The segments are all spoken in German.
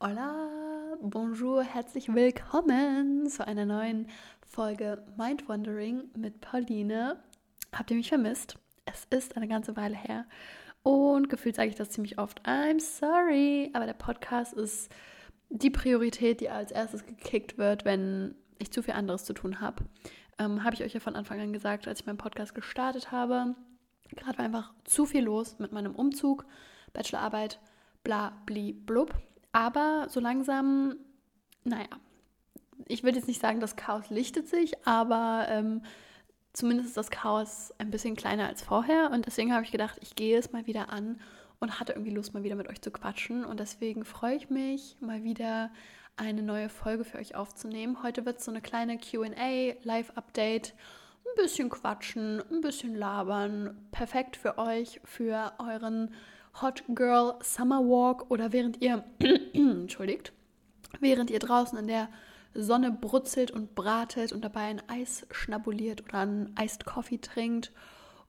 Hola, bonjour, herzlich willkommen zu einer neuen Folge Mind Wandering mit Pauline. Habt ihr mich vermisst? Es ist eine ganze Weile her und gefühlt sage ich das ziemlich oft. I'm sorry, aber der Podcast ist die Priorität, die als erstes gekickt wird, wenn ich zu viel anderes zu tun habe. Ähm, habe ich euch ja von Anfang an gesagt, als ich meinen Podcast gestartet habe. Gerade war einfach zu viel los mit meinem Umzug, Bachelorarbeit, bla, bli, blub. Aber so langsam, naja, ich würde jetzt nicht sagen, das Chaos lichtet sich, aber ähm, zumindest ist das Chaos ein bisschen kleiner als vorher. Und deswegen habe ich gedacht, ich gehe es mal wieder an und hatte irgendwie Lust, mal wieder mit euch zu quatschen. Und deswegen freue ich mich, mal wieder eine neue Folge für euch aufzunehmen. Heute wird es so eine kleine QA, Live-Update. Ein bisschen quatschen, ein bisschen labern. Perfekt für euch, für euren Hot Girl Summer Walk oder während ihr, entschuldigt, während ihr draußen in der Sonne brutzelt und bratet und dabei ein Eis schnabuliert oder einen Iced Coffee trinkt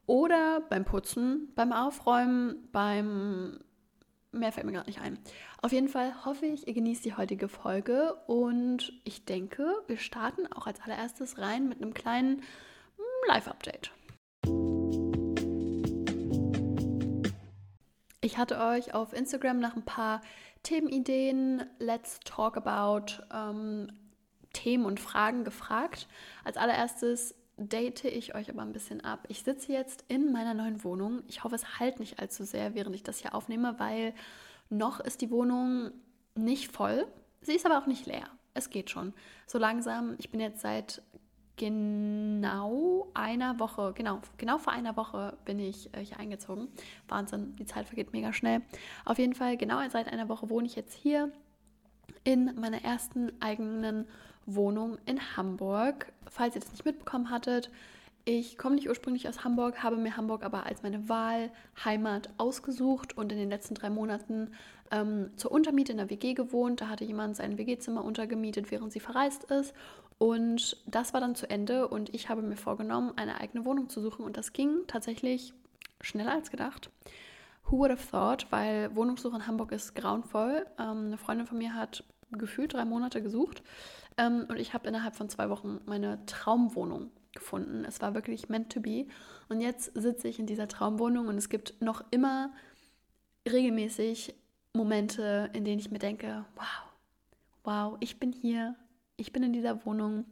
oder beim Putzen, beim Aufräumen, beim Mehr fällt mir gerade nicht ein. Auf jeden Fall hoffe ich, ihr genießt die heutige Folge und ich denke, wir starten auch als allererstes rein mit einem kleinen hm, Live-Update. Ich hatte euch auf Instagram nach ein paar Themenideen, Let's Talk About ähm, Themen und Fragen gefragt. Als allererstes date ich euch aber ein bisschen ab. Ich sitze jetzt in meiner neuen Wohnung. Ich hoffe, es halt nicht allzu sehr, während ich das hier aufnehme, weil noch ist die Wohnung nicht voll. Sie ist aber auch nicht leer. Es geht schon. So langsam, ich bin jetzt seit genau einer Woche, genau, genau vor einer Woche bin ich äh, hier eingezogen. Wahnsinn, die Zeit vergeht mega schnell. Auf jeden Fall, genau seit einer Woche wohne ich jetzt hier in meiner ersten eigenen Wohnung in Hamburg. Falls ihr das nicht mitbekommen hattet, ich komme nicht ursprünglich aus Hamburg, habe mir Hamburg aber als meine Wahlheimat ausgesucht und in den letzten drei Monaten ähm, zur Untermiete in der WG gewohnt. Da hatte jemand sein WG-Zimmer untergemietet, während sie verreist ist. Und das war dann zu Ende und ich habe mir vorgenommen, eine eigene Wohnung zu suchen. Und das ging tatsächlich schneller als gedacht. Who would have thought? Weil Wohnungssuche in Hamburg ist grauenvoll. Ähm, eine Freundin von mir hat gefühlt drei Monate gesucht. Ähm, und ich habe innerhalb von zwei Wochen meine Traumwohnung gefunden. Es war wirklich meant to be. Und jetzt sitze ich in dieser Traumwohnung und es gibt noch immer regelmäßig Momente, in denen ich mir denke, wow, wow, ich bin hier, ich bin in dieser Wohnung.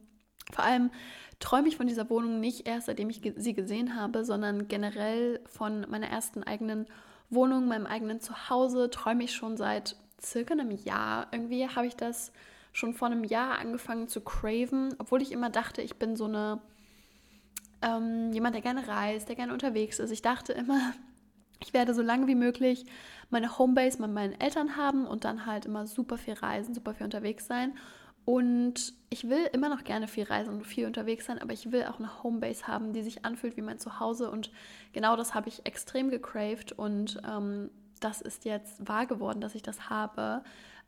Vor allem träume ich von dieser Wohnung nicht erst, seitdem ich sie gesehen habe, sondern generell von meiner ersten eigenen Wohnung, meinem eigenen Zuhause, träume ich schon seit circa einem Jahr. Irgendwie habe ich das schon vor einem Jahr angefangen zu craven, obwohl ich immer dachte, ich bin so eine ähm, jemand, der gerne reist, der gerne unterwegs ist. Ich dachte immer, ich werde so lange wie möglich meine Homebase bei meinen Eltern haben und dann halt immer super viel reisen, super viel unterwegs sein. Und ich will immer noch gerne viel reisen und viel unterwegs sein, aber ich will auch eine Homebase haben, die sich anfühlt wie mein Zuhause. Und genau das habe ich extrem gecraved und ähm, das ist jetzt wahr geworden, dass ich das habe.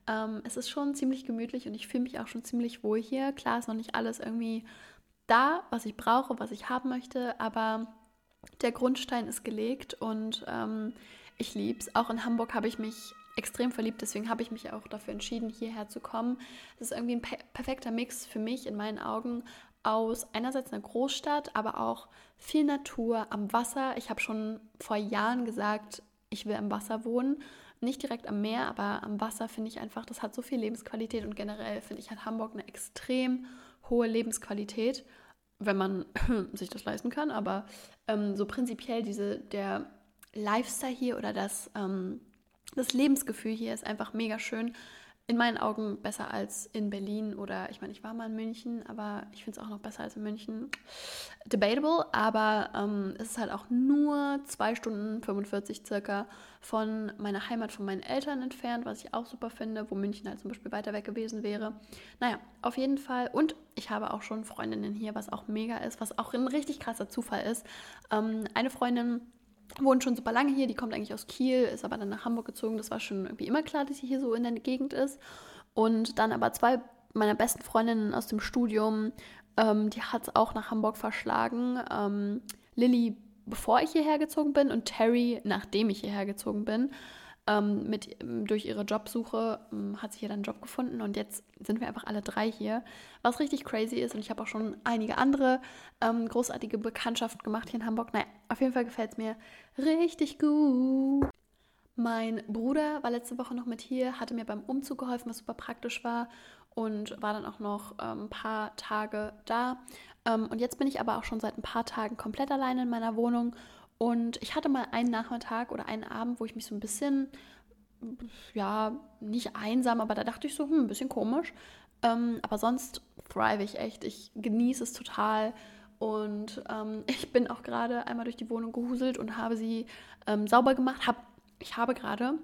Ähm, es ist schon ziemlich gemütlich und ich fühle mich auch schon ziemlich wohl hier. Klar ist noch nicht alles irgendwie da, was ich brauche, was ich haben möchte, aber der Grundstein ist gelegt und ähm, ich liebe es. Auch in Hamburg habe ich mich extrem verliebt, deswegen habe ich mich auch dafür entschieden, hierher zu kommen. Es ist irgendwie ein per perfekter Mix für mich in meinen Augen aus einerseits einer Großstadt, aber auch viel Natur am Wasser. Ich habe schon vor Jahren gesagt, ich will am Wasser wohnen. Nicht direkt am Meer, aber am Wasser finde ich einfach, das hat so viel Lebensqualität und generell finde ich hat Hamburg eine extrem hohe Lebensqualität, wenn man sich das leisten kann. Aber ähm, so prinzipiell diese, der Lifestyle hier oder das, ähm, das Lebensgefühl hier ist einfach mega schön in meinen Augen besser als in Berlin oder ich meine, ich war mal in München, aber ich finde es auch noch besser als in München. Debatable, aber ähm, es ist halt auch nur zwei Stunden 45 circa von meiner Heimat, von meinen Eltern entfernt, was ich auch super finde, wo München halt zum Beispiel weiter weg gewesen wäre. Naja, auf jeden Fall. Und ich habe auch schon Freundinnen hier, was auch mega ist, was auch ein richtig krasser Zufall ist. Ähm, eine Freundin wohnt schon super lange hier, die kommt eigentlich aus Kiel, ist aber dann nach Hamburg gezogen. Das war schon irgendwie immer klar, dass sie hier so in der Gegend ist. Und dann aber zwei meiner besten Freundinnen aus dem Studium, ähm, die hat es auch nach Hamburg verschlagen. Ähm, Lilly, bevor ich hierher gezogen bin und Terry, nachdem ich hierher gezogen bin. Ähm, mit, durch ihre Jobsuche ähm, hat sie hier dann einen Job gefunden und jetzt sind wir einfach alle drei hier, was richtig crazy ist. Und ich habe auch schon einige andere ähm, großartige Bekanntschaften gemacht hier in Hamburg. Naja, auf jeden Fall gefällt es mir richtig gut. Mein Bruder war letzte Woche noch mit hier, hatte mir beim Umzug geholfen, was super praktisch war und war dann auch noch ähm, ein paar Tage da. Ähm, und jetzt bin ich aber auch schon seit ein paar Tagen komplett alleine in meiner Wohnung. Und ich hatte mal einen Nachmittag oder einen Abend, wo ich mich so ein bisschen, ja, nicht einsam, aber da dachte ich so, hm, ein bisschen komisch. Ähm, aber sonst thrive ich echt. Ich genieße es total. Und ähm, ich bin auch gerade einmal durch die Wohnung gehuselt und habe sie ähm, sauber gemacht. Hab, ich habe gerade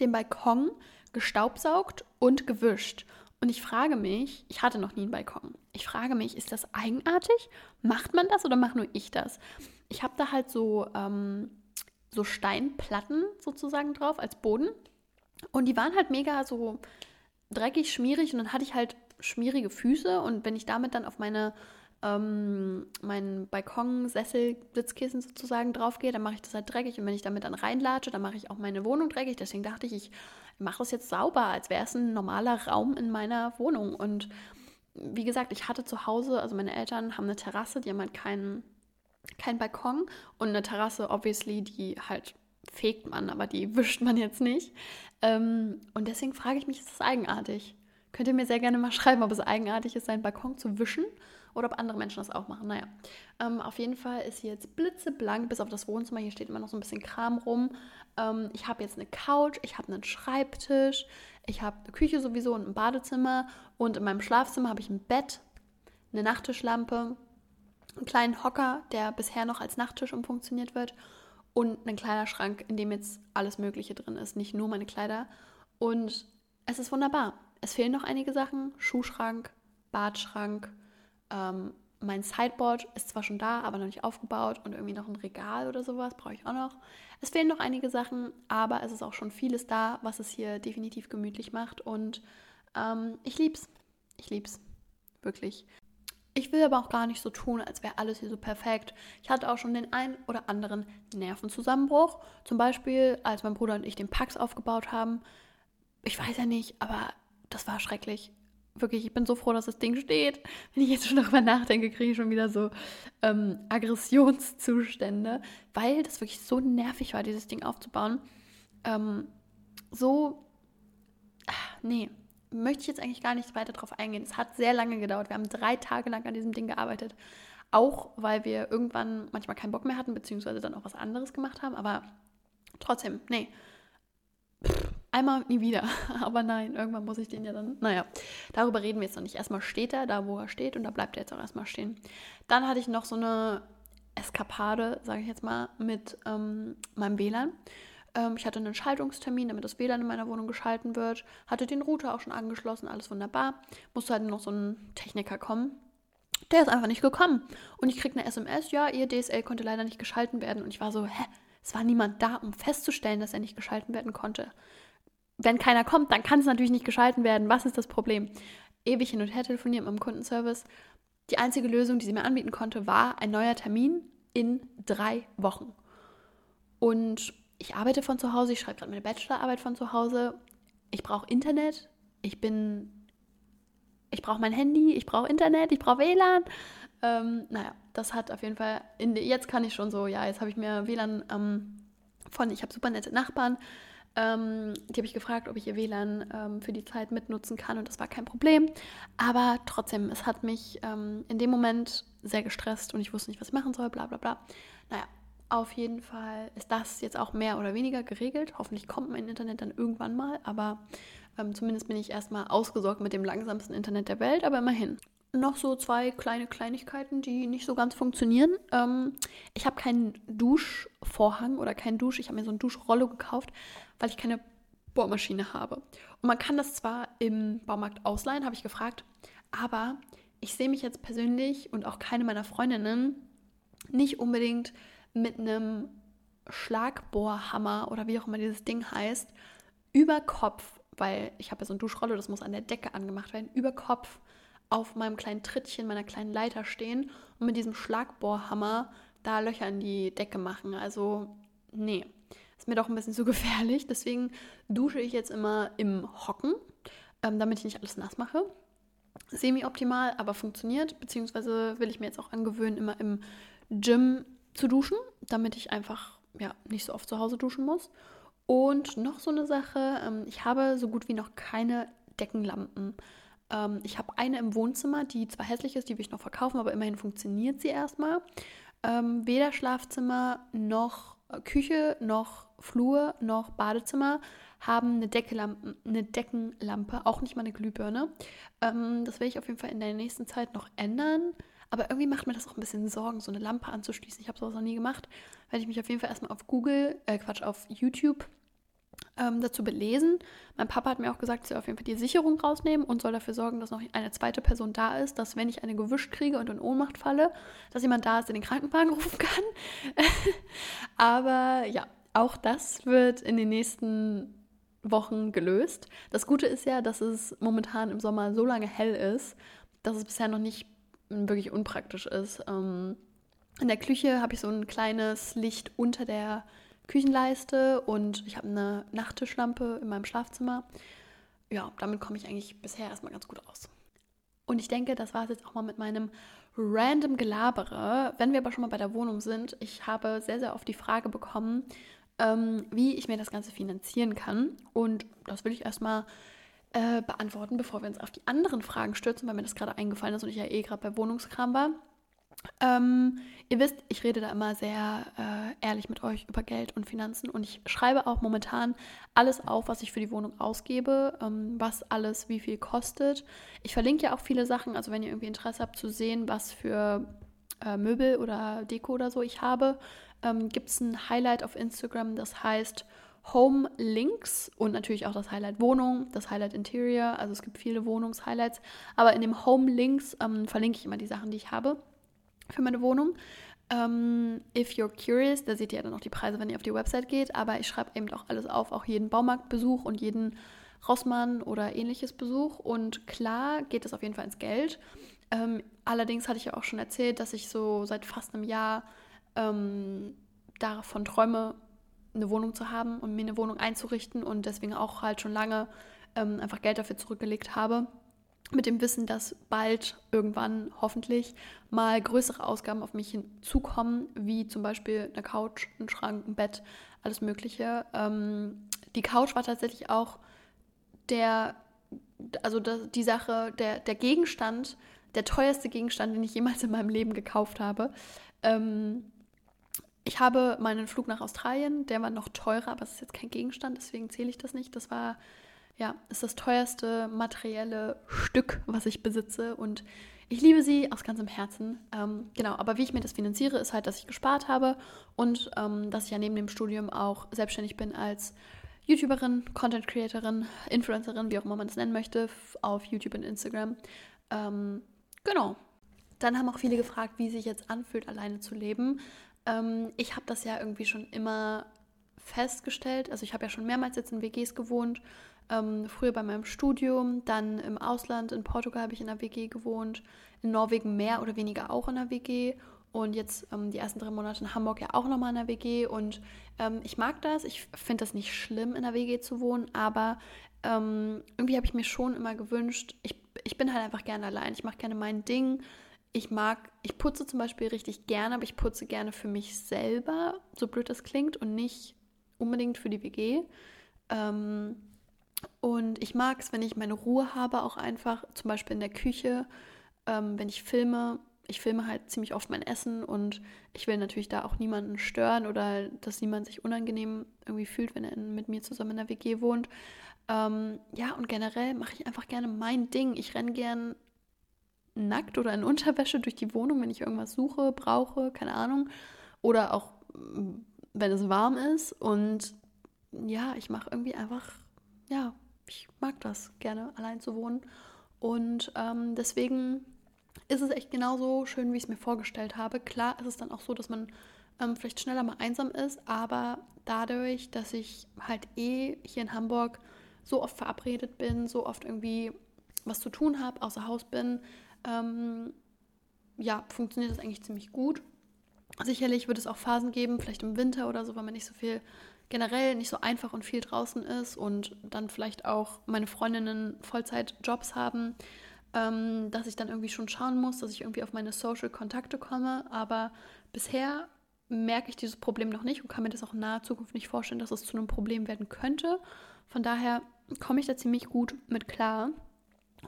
den Balkon gestaubsaugt und gewischt. Und ich frage mich, ich hatte noch nie einen Balkon. Ich frage mich, ist das eigenartig? Macht man das oder mache nur ich das? Ich habe da halt so, ähm, so Steinplatten sozusagen drauf als Boden. Und die waren halt mega so dreckig, schmierig. Und dann hatte ich halt schmierige Füße. Und wenn ich damit dann auf meine ähm, meinen Balkonsessel, Sitzkissen sozusagen draufgehe, dann mache ich das halt dreckig. Und wenn ich damit dann reinlatsche, dann mache ich auch meine Wohnung dreckig. Deswegen dachte ich, ich mache das jetzt sauber, als wäre es ein normaler Raum in meiner Wohnung. Und wie gesagt, ich hatte zu Hause, also meine Eltern haben eine Terrasse, die haben halt keinen kein Balkon und eine Terrasse, obviously, die halt fegt man, aber die wischt man jetzt nicht. Ähm, und deswegen frage ich mich, ist das eigenartig? Könnt ihr mir sehr gerne mal schreiben, ob es eigenartig ist, seinen Balkon zu wischen oder ob andere Menschen das auch machen. Naja, ähm, auf jeden Fall ist hier jetzt blitzeblank, bis auf das Wohnzimmer. Hier steht immer noch so ein bisschen Kram rum. Ähm, ich habe jetzt eine Couch, ich habe einen Schreibtisch, ich habe eine Küche sowieso und ein Badezimmer. Und in meinem Schlafzimmer habe ich ein Bett, eine Nachttischlampe, einen kleinen Hocker, der bisher noch als Nachttisch umfunktioniert wird und einen kleiner Schrank, in dem jetzt alles Mögliche drin ist, nicht nur meine Kleider. Und es ist wunderbar. Es fehlen noch einige Sachen: Schuhschrank, Badschrank, ähm, mein Sideboard ist zwar schon da, aber noch nicht aufgebaut und irgendwie noch ein Regal oder sowas brauche ich auch noch. Es fehlen noch einige Sachen, aber es ist auch schon vieles da, was es hier definitiv gemütlich macht und ähm, ich lieb's. Ich lieb's. Wirklich. Ich will aber auch gar nicht so tun, als wäre alles hier so perfekt. Ich hatte auch schon den einen oder anderen Nervenzusammenbruch. Zum Beispiel, als mein Bruder und ich den Pax aufgebaut haben. Ich weiß ja nicht, aber das war schrecklich wirklich, ich bin so froh, dass das Ding steht. Wenn ich jetzt schon darüber nachdenke, kriege ich schon wieder so ähm, Aggressionszustände, weil das wirklich so nervig war, dieses Ding aufzubauen. Ähm, so, ach, nee, möchte ich jetzt eigentlich gar nicht weiter drauf eingehen. Es hat sehr lange gedauert. Wir haben drei Tage lang an diesem Ding gearbeitet. Auch weil wir irgendwann manchmal keinen Bock mehr hatten, beziehungsweise dann auch was anderes gemacht haben. Aber trotzdem, nee. Einmal nie wieder. Aber nein, irgendwann muss ich den ja dann. Naja, darüber reden wir jetzt noch nicht. Erstmal steht er da, wo er steht, und da bleibt er jetzt auch erstmal stehen. Dann hatte ich noch so eine Eskapade, sage ich jetzt mal, mit ähm, meinem WLAN. Ähm, ich hatte einen Schaltungstermin, damit das WLAN in meiner Wohnung geschalten wird. Hatte den Router auch schon angeschlossen, alles wunderbar. Musste halt noch so ein Techniker kommen. Der ist einfach nicht gekommen. Und ich kriege eine SMS, ja, ihr DSL konnte leider nicht geschalten werden. Und ich war so, hä? Es war niemand da, um festzustellen, dass er nicht geschalten werden konnte wenn keiner kommt, dann kann es natürlich nicht geschalten werden. Was ist das Problem? Ewig hin und her telefoniert mit dem Kundenservice. Die einzige Lösung, die sie mir anbieten konnte, war ein neuer Termin in drei Wochen. Und ich arbeite von zu Hause, ich schreibe gerade meine Bachelorarbeit von zu Hause. Ich brauche Internet, ich bin, ich brauche mein Handy, ich brauche Internet, ich brauche WLAN. Ähm, naja, das hat auf jeden Fall, in, jetzt kann ich schon so, ja, jetzt habe ich mir WLAN ähm, von, ich habe super nette Nachbarn, ähm, die habe ich gefragt, ob ich ihr WLAN ähm, für die Zeit mitnutzen kann und das war kein Problem. Aber trotzdem, es hat mich ähm, in dem Moment sehr gestresst und ich wusste nicht, was ich machen soll, bla bla bla. Naja, auf jeden Fall ist das jetzt auch mehr oder weniger geregelt. Hoffentlich kommt mein Internet dann irgendwann mal, aber ähm, zumindest bin ich erstmal ausgesorgt mit dem langsamsten Internet der Welt, aber immerhin noch so zwei kleine Kleinigkeiten, die nicht so ganz funktionieren. Ähm, ich habe keinen Duschvorhang oder keinen Dusch. Ich habe mir so ein Duschrollo gekauft, weil ich keine Bohrmaschine habe. Und man kann das zwar im Baumarkt ausleihen, habe ich gefragt, aber ich sehe mich jetzt persönlich und auch keine meiner Freundinnen nicht unbedingt mit einem Schlagbohrhammer oder wie auch immer dieses Ding heißt, über Kopf, weil ich habe ja so ein Duschrollo, das muss an der Decke angemacht werden, über Kopf auf meinem kleinen Trittchen, meiner kleinen Leiter stehen und mit diesem Schlagbohrhammer da Löcher in die Decke machen. Also, nee. Ist mir doch ein bisschen zu gefährlich. Deswegen dusche ich jetzt immer im Hocken, ähm, damit ich nicht alles nass mache. Semi-optimal, aber funktioniert. Beziehungsweise will ich mir jetzt auch angewöhnen, immer im Gym zu duschen, damit ich einfach ja, nicht so oft zu Hause duschen muss. Und noch so eine Sache, ähm, ich habe so gut wie noch keine Deckenlampen. Ähm, ich habe eine im Wohnzimmer, die zwar hässlich ist, die will ich noch verkaufen, aber immerhin funktioniert sie erstmal. Ähm, weder Schlafzimmer noch Küche noch Flur noch Badezimmer haben eine, Deckelampe, eine Deckenlampe, auch nicht mal eine Glühbirne. Ähm, das werde ich auf jeden Fall in der nächsten Zeit noch ändern. Aber irgendwie macht mir das auch ein bisschen Sorgen, so eine Lampe anzuschließen. Ich habe sowas noch nie gemacht. Werde ich mich auf jeden Fall erstmal auf Google, äh Quatsch, auf YouTube ähm, dazu belesen. Mein Papa hat mir auch gesagt, ich soll auf jeden Fall die Sicherung rausnehmen und soll dafür sorgen, dass noch eine zweite Person da ist, dass wenn ich eine gewischt kriege und in Ohnmacht falle, dass jemand da ist, der den Krankenwagen rufen kann. Aber ja, auch das wird in den nächsten Wochen gelöst. Das Gute ist ja, dass es momentan im Sommer so lange hell ist, dass es bisher noch nicht wirklich unpraktisch ist. Ähm, in der Küche habe ich so ein kleines Licht unter der Küchenleiste und ich habe eine Nachttischlampe in meinem Schlafzimmer. Ja, damit komme ich eigentlich bisher erstmal ganz gut aus. Und ich denke, das war es jetzt auch mal mit meinem random Gelabere. Wenn wir aber schon mal bei der Wohnung sind, ich habe sehr, sehr oft die Frage bekommen, ähm, wie ich mir das Ganze finanzieren kann. Und das will ich erstmal äh, beantworten, bevor wir uns auf die anderen Fragen stürzen, weil mir das gerade eingefallen ist und ich ja eh gerade bei Wohnungskram war. Ähm, ihr wisst, ich rede da immer sehr äh, ehrlich mit euch über Geld und Finanzen und ich schreibe auch momentan alles auf, was ich für die Wohnung ausgebe, ähm, was alles wie viel kostet. Ich verlinke ja auch viele Sachen, also wenn ihr irgendwie Interesse habt zu sehen, was für äh, Möbel oder Deko oder so ich habe, ähm, gibt es ein Highlight auf Instagram, das heißt Home Links und natürlich auch das Highlight Wohnung, das Highlight Interior. Also es gibt viele Wohnungshighlights. Aber in dem Home Links ähm, verlinke ich immer die Sachen, die ich habe für meine Wohnung. Um, ähm, if you're curious, da seht ihr ja dann auch die Preise, wenn ihr auf die Website geht, aber ich schreibe eben auch alles auf, auch jeden Baumarktbesuch und jeden Rossmann oder ähnliches Besuch. Und klar geht es auf jeden Fall ins Geld. Ähm, allerdings hatte ich ja auch schon erzählt, dass ich so seit fast einem Jahr ähm, davon träume, eine Wohnung zu haben und mir eine Wohnung einzurichten und deswegen auch halt schon lange einfach Geld dafür zurückgelegt habe mit dem Wissen, dass bald irgendwann hoffentlich mal größere Ausgaben auf mich hinzukommen, wie zum Beispiel eine Couch, ein Schrank, ein Bett, alles Mögliche. Ähm, die Couch war tatsächlich auch der, also die Sache, der, der Gegenstand, der teuerste Gegenstand, den ich jemals in meinem Leben gekauft habe. Ähm, ich habe meinen Flug nach Australien, der war noch teurer, aber es ist jetzt kein Gegenstand, deswegen zähle ich das nicht. Das war ja, ist das teuerste materielle Stück, was ich besitze und ich liebe sie aus ganzem Herzen. Ähm, genau, aber wie ich mir das finanziere, ist halt, dass ich gespart habe und ähm, dass ich ja neben dem Studium auch selbstständig bin als YouTuberin, Content Creatorin, Influencerin, wie auch immer man das nennen möchte, auf YouTube und Instagram. Ähm, genau. Dann haben auch viele gefragt, wie sich jetzt anfühlt, alleine zu leben. Ähm, ich habe das ja irgendwie schon immer festgestellt. Also ich habe ja schon mehrmals jetzt in WGs gewohnt ähm, früher bei meinem Studium, dann im Ausland, in Portugal habe ich in einer WG gewohnt, in Norwegen mehr oder weniger auch in einer WG und jetzt ähm, die ersten drei Monate in Hamburg ja auch nochmal in einer WG und ähm, ich mag das, ich finde das nicht schlimm, in einer WG zu wohnen, aber ähm, irgendwie habe ich mir schon immer gewünscht, ich, ich bin halt einfach gerne allein, ich mache gerne mein Ding, ich mag, ich putze zum Beispiel richtig gerne, aber ich putze gerne für mich selber, so blöd das klingt, und nicht unbedingt für die WG. Ähm, und ich mag es, wenn ich meine Ruhe habe, auch einfach, zum Beispiel in der Küche, ähm, wenn ich filme. Ich filme halt ziemlich oft mein Essen und ich will natürlich da auch niemanden stören oder dass niemand sich unangenehm irgendwie fühlt, wenn er mit mir zusammen in der WG wohnt. Ähm, ja, und generell mache ich einfach gerne mein Ding. Ich renne gern nackt oder in Unterwäsche durch die Wohnung, wenn ich irgendwas suche, brauche, keine Ahnung. Oder auch, wenn es warm ist. Und ja, ich mache irgendwie einfach ja, ich mag das gerne, allein zu wohnen. Und ähm, deswegen ist es echt genauso schön, wie ich es mir vorgestellt habe. Klar ist es dann auch so, dass man ähm, vielleicht schneller mal einsam ist, aber dadurch, dass ich halt eh hier in Hamburg so oft verabredet bin, so oft irgendwie was zu tun habe, außer Haus bin, ähm, ja, funktioniert das eigentlich ziemlich gut. Sicherlich wird es auch Phasen geben, vielleicht im Winter oder so, wenn man nicht so viel generell nicht so einfach und viel draußen ist und dann vielleicht auch meine Freundinnen Vollzeitjobs haben, ähm, dass ich dann irgendwie schon schauen muss, dass ich irgendwie auf meine Social-Kontakte komme. Aber bisher merke ich dieses Problem noch nicht und kann mir das auch in naher Zukunft nicht vorstellen, dass es zu einem Problem werden könnte. Von daher komme ich da ziemlich gut mit klar.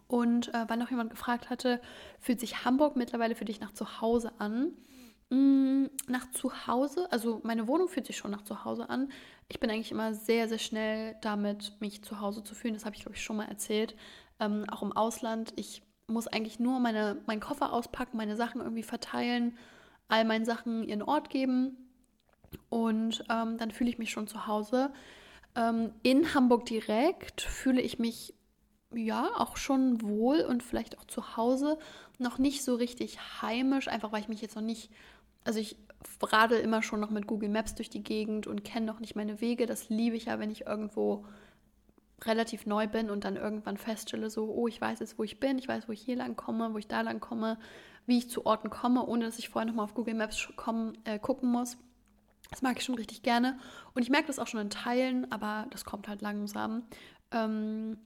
Und äh, weil noch jemand gefragt hatte, fühlt sich Hamburg mittlerweile für dich nach zu Hause an? Mm, nach zu Hause, also meine Wohnung fühlt sich schon nach zu Hause an. Ich bin eigentlich immer sehr, sehr schnell damit, mich zu Hause zu fühlen. Das habe ich, glaube ich, schon mal erzählt. Ähm, auch im Ausland. Ich muss eigentlich nur meine, meinen Koffer auspacken, meine Sachen irgendwie verteilen, all meinen Sachen ihren Ort geben. Und ähm, dann fühle ich mich schon zu Hause. Ähm, in Hamburg direkt fühle ich mich ja auch schon wohl und vielleicht auch zu Hause. Noch nicht so richtig heimisch, einfach weil ich mich jetzt noch nicht also ich radel immer schon noch mit Google Maps durch die Gegend und kenne noch nicht meine Wege. Das liebe ich ja, wenn ich irgendwo relativ neu bin und dann irgendwann feststelle, so, oh, ich weiß jetzt, wo ich bin, ich weiß, wo ich hier lang komme, wo ich da lang komme, wie ich zu Orten komme, ohne dass ich vorher nochmal auf Google Maps kommen, äh, gucken muss. Das mag ich schon richtig gerne. Und ich merke das auch schon in Teilen, aber das kommt halt langsam. Ähm,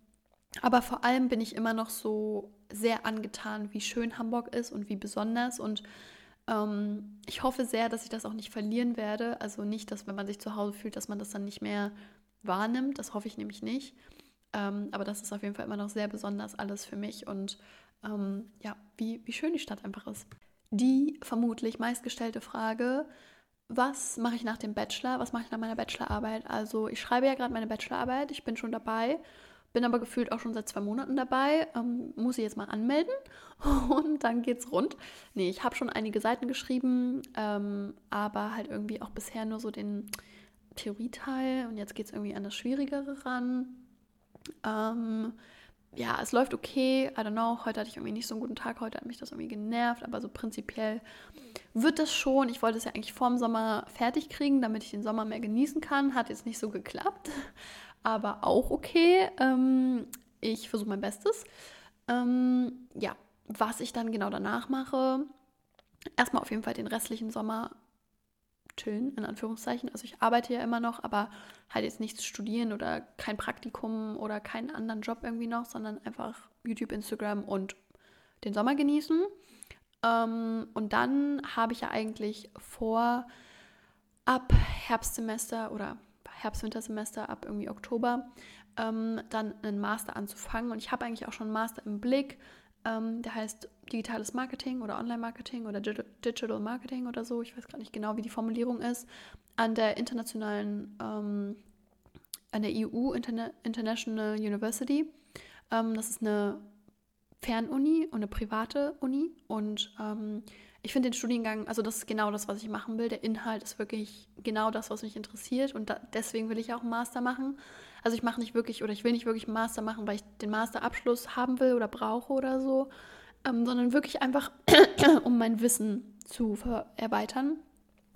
aber vor allem bin ich immer noch so sehr angetan, wie schön Hamburg ist und wie besonders. Und ähm, ich hoffe sehr, dass ich das auch nicht verlieren werde. Also nicht, dass wenn man sich zu Hause fühlt, dass man das dann nicht mehr wahrnimmt. Das hoffe ich nämlich nicht. Ähm, aber das ist auf jeden Fall immer noch sehr besonders alles für mich und ähm, ja, wie, wie schön die Stadt einfach ist. Die vermutlich meistgestellte Frage, was mache ich nach dem Bachelor? Was mache ich nach meiner Bachelorarbeit? Also ich schreibe ja gerade meine Bachelorarbeit, ich bin schon dabei bin aber gefühlt auch schon seit zwei Monaten dabei. Ähm, muss ich jetzt mal anmelden und dann geht's rund. Nee, ich habe schon einige Seiten geschrieben, ähm, aber halt irgendwie auch bisher nur so den Theorieteil und jetzt geht es irgendwie an das Schwierigere ran. Ähm, ja, es läuft okay. I don't know. Heute hatte ich irgendwie nicht so einen guten Tag. Heute hat mich das irgendwie genervt. Aber so prinzipiell wird das schon. Ich wollte es ja eigentlich vorm Sommer fertig kriegen, damit ich den Sommer mehr genießen kann. Hat jetzt nicht so geklappt aber auch okay. Ähm, ich versuche mein Bestes. Ähm, ja, was ich dann genau danach mache, erstmal auf jeden Fall den restlichen Sommer chillen, in Anführungszeichen. Also ich arbeite ja immer noch, aber halt jetzt nichts studieren oder kein Praktikum oder keinen anderen Job irgendwie noch, sondern einfach YouTube, Instagram und den Sommer genießen. Ähm, und dann habe ich ja eigentlich vor, ab Herbstsemester oder Herbst-Wintersemester ab irgendwie Oktober ähm, dann einen Master anzufangen. Und ich habe eigentlich auch schon einen Master im Blick. Ähm, der heißt digitales Marketing oder Online-Marketing oder Digital Marketing oder so. Ich weiß gar nicht genau, wie die Formulierung ist. An der internationalen, ähm, an der EU Interna International University. Ähm, das ist eine Fernuni und eine private Uni. Und ähm, ich finde den Studiengang, also das ist genau das, was ich machen will. Der Inhalt ist wirklich genau das, was mich interessiert. Und da, deswegen will ich auch einen Master machen. Also ich mache nicht wirklich oder ich will nicht wirklich einen Master machen, weil ich den Masterabschluss haben will oder brauche oder so, ähm, sondern wirklich einfach, um mein Wissen zu erweitern,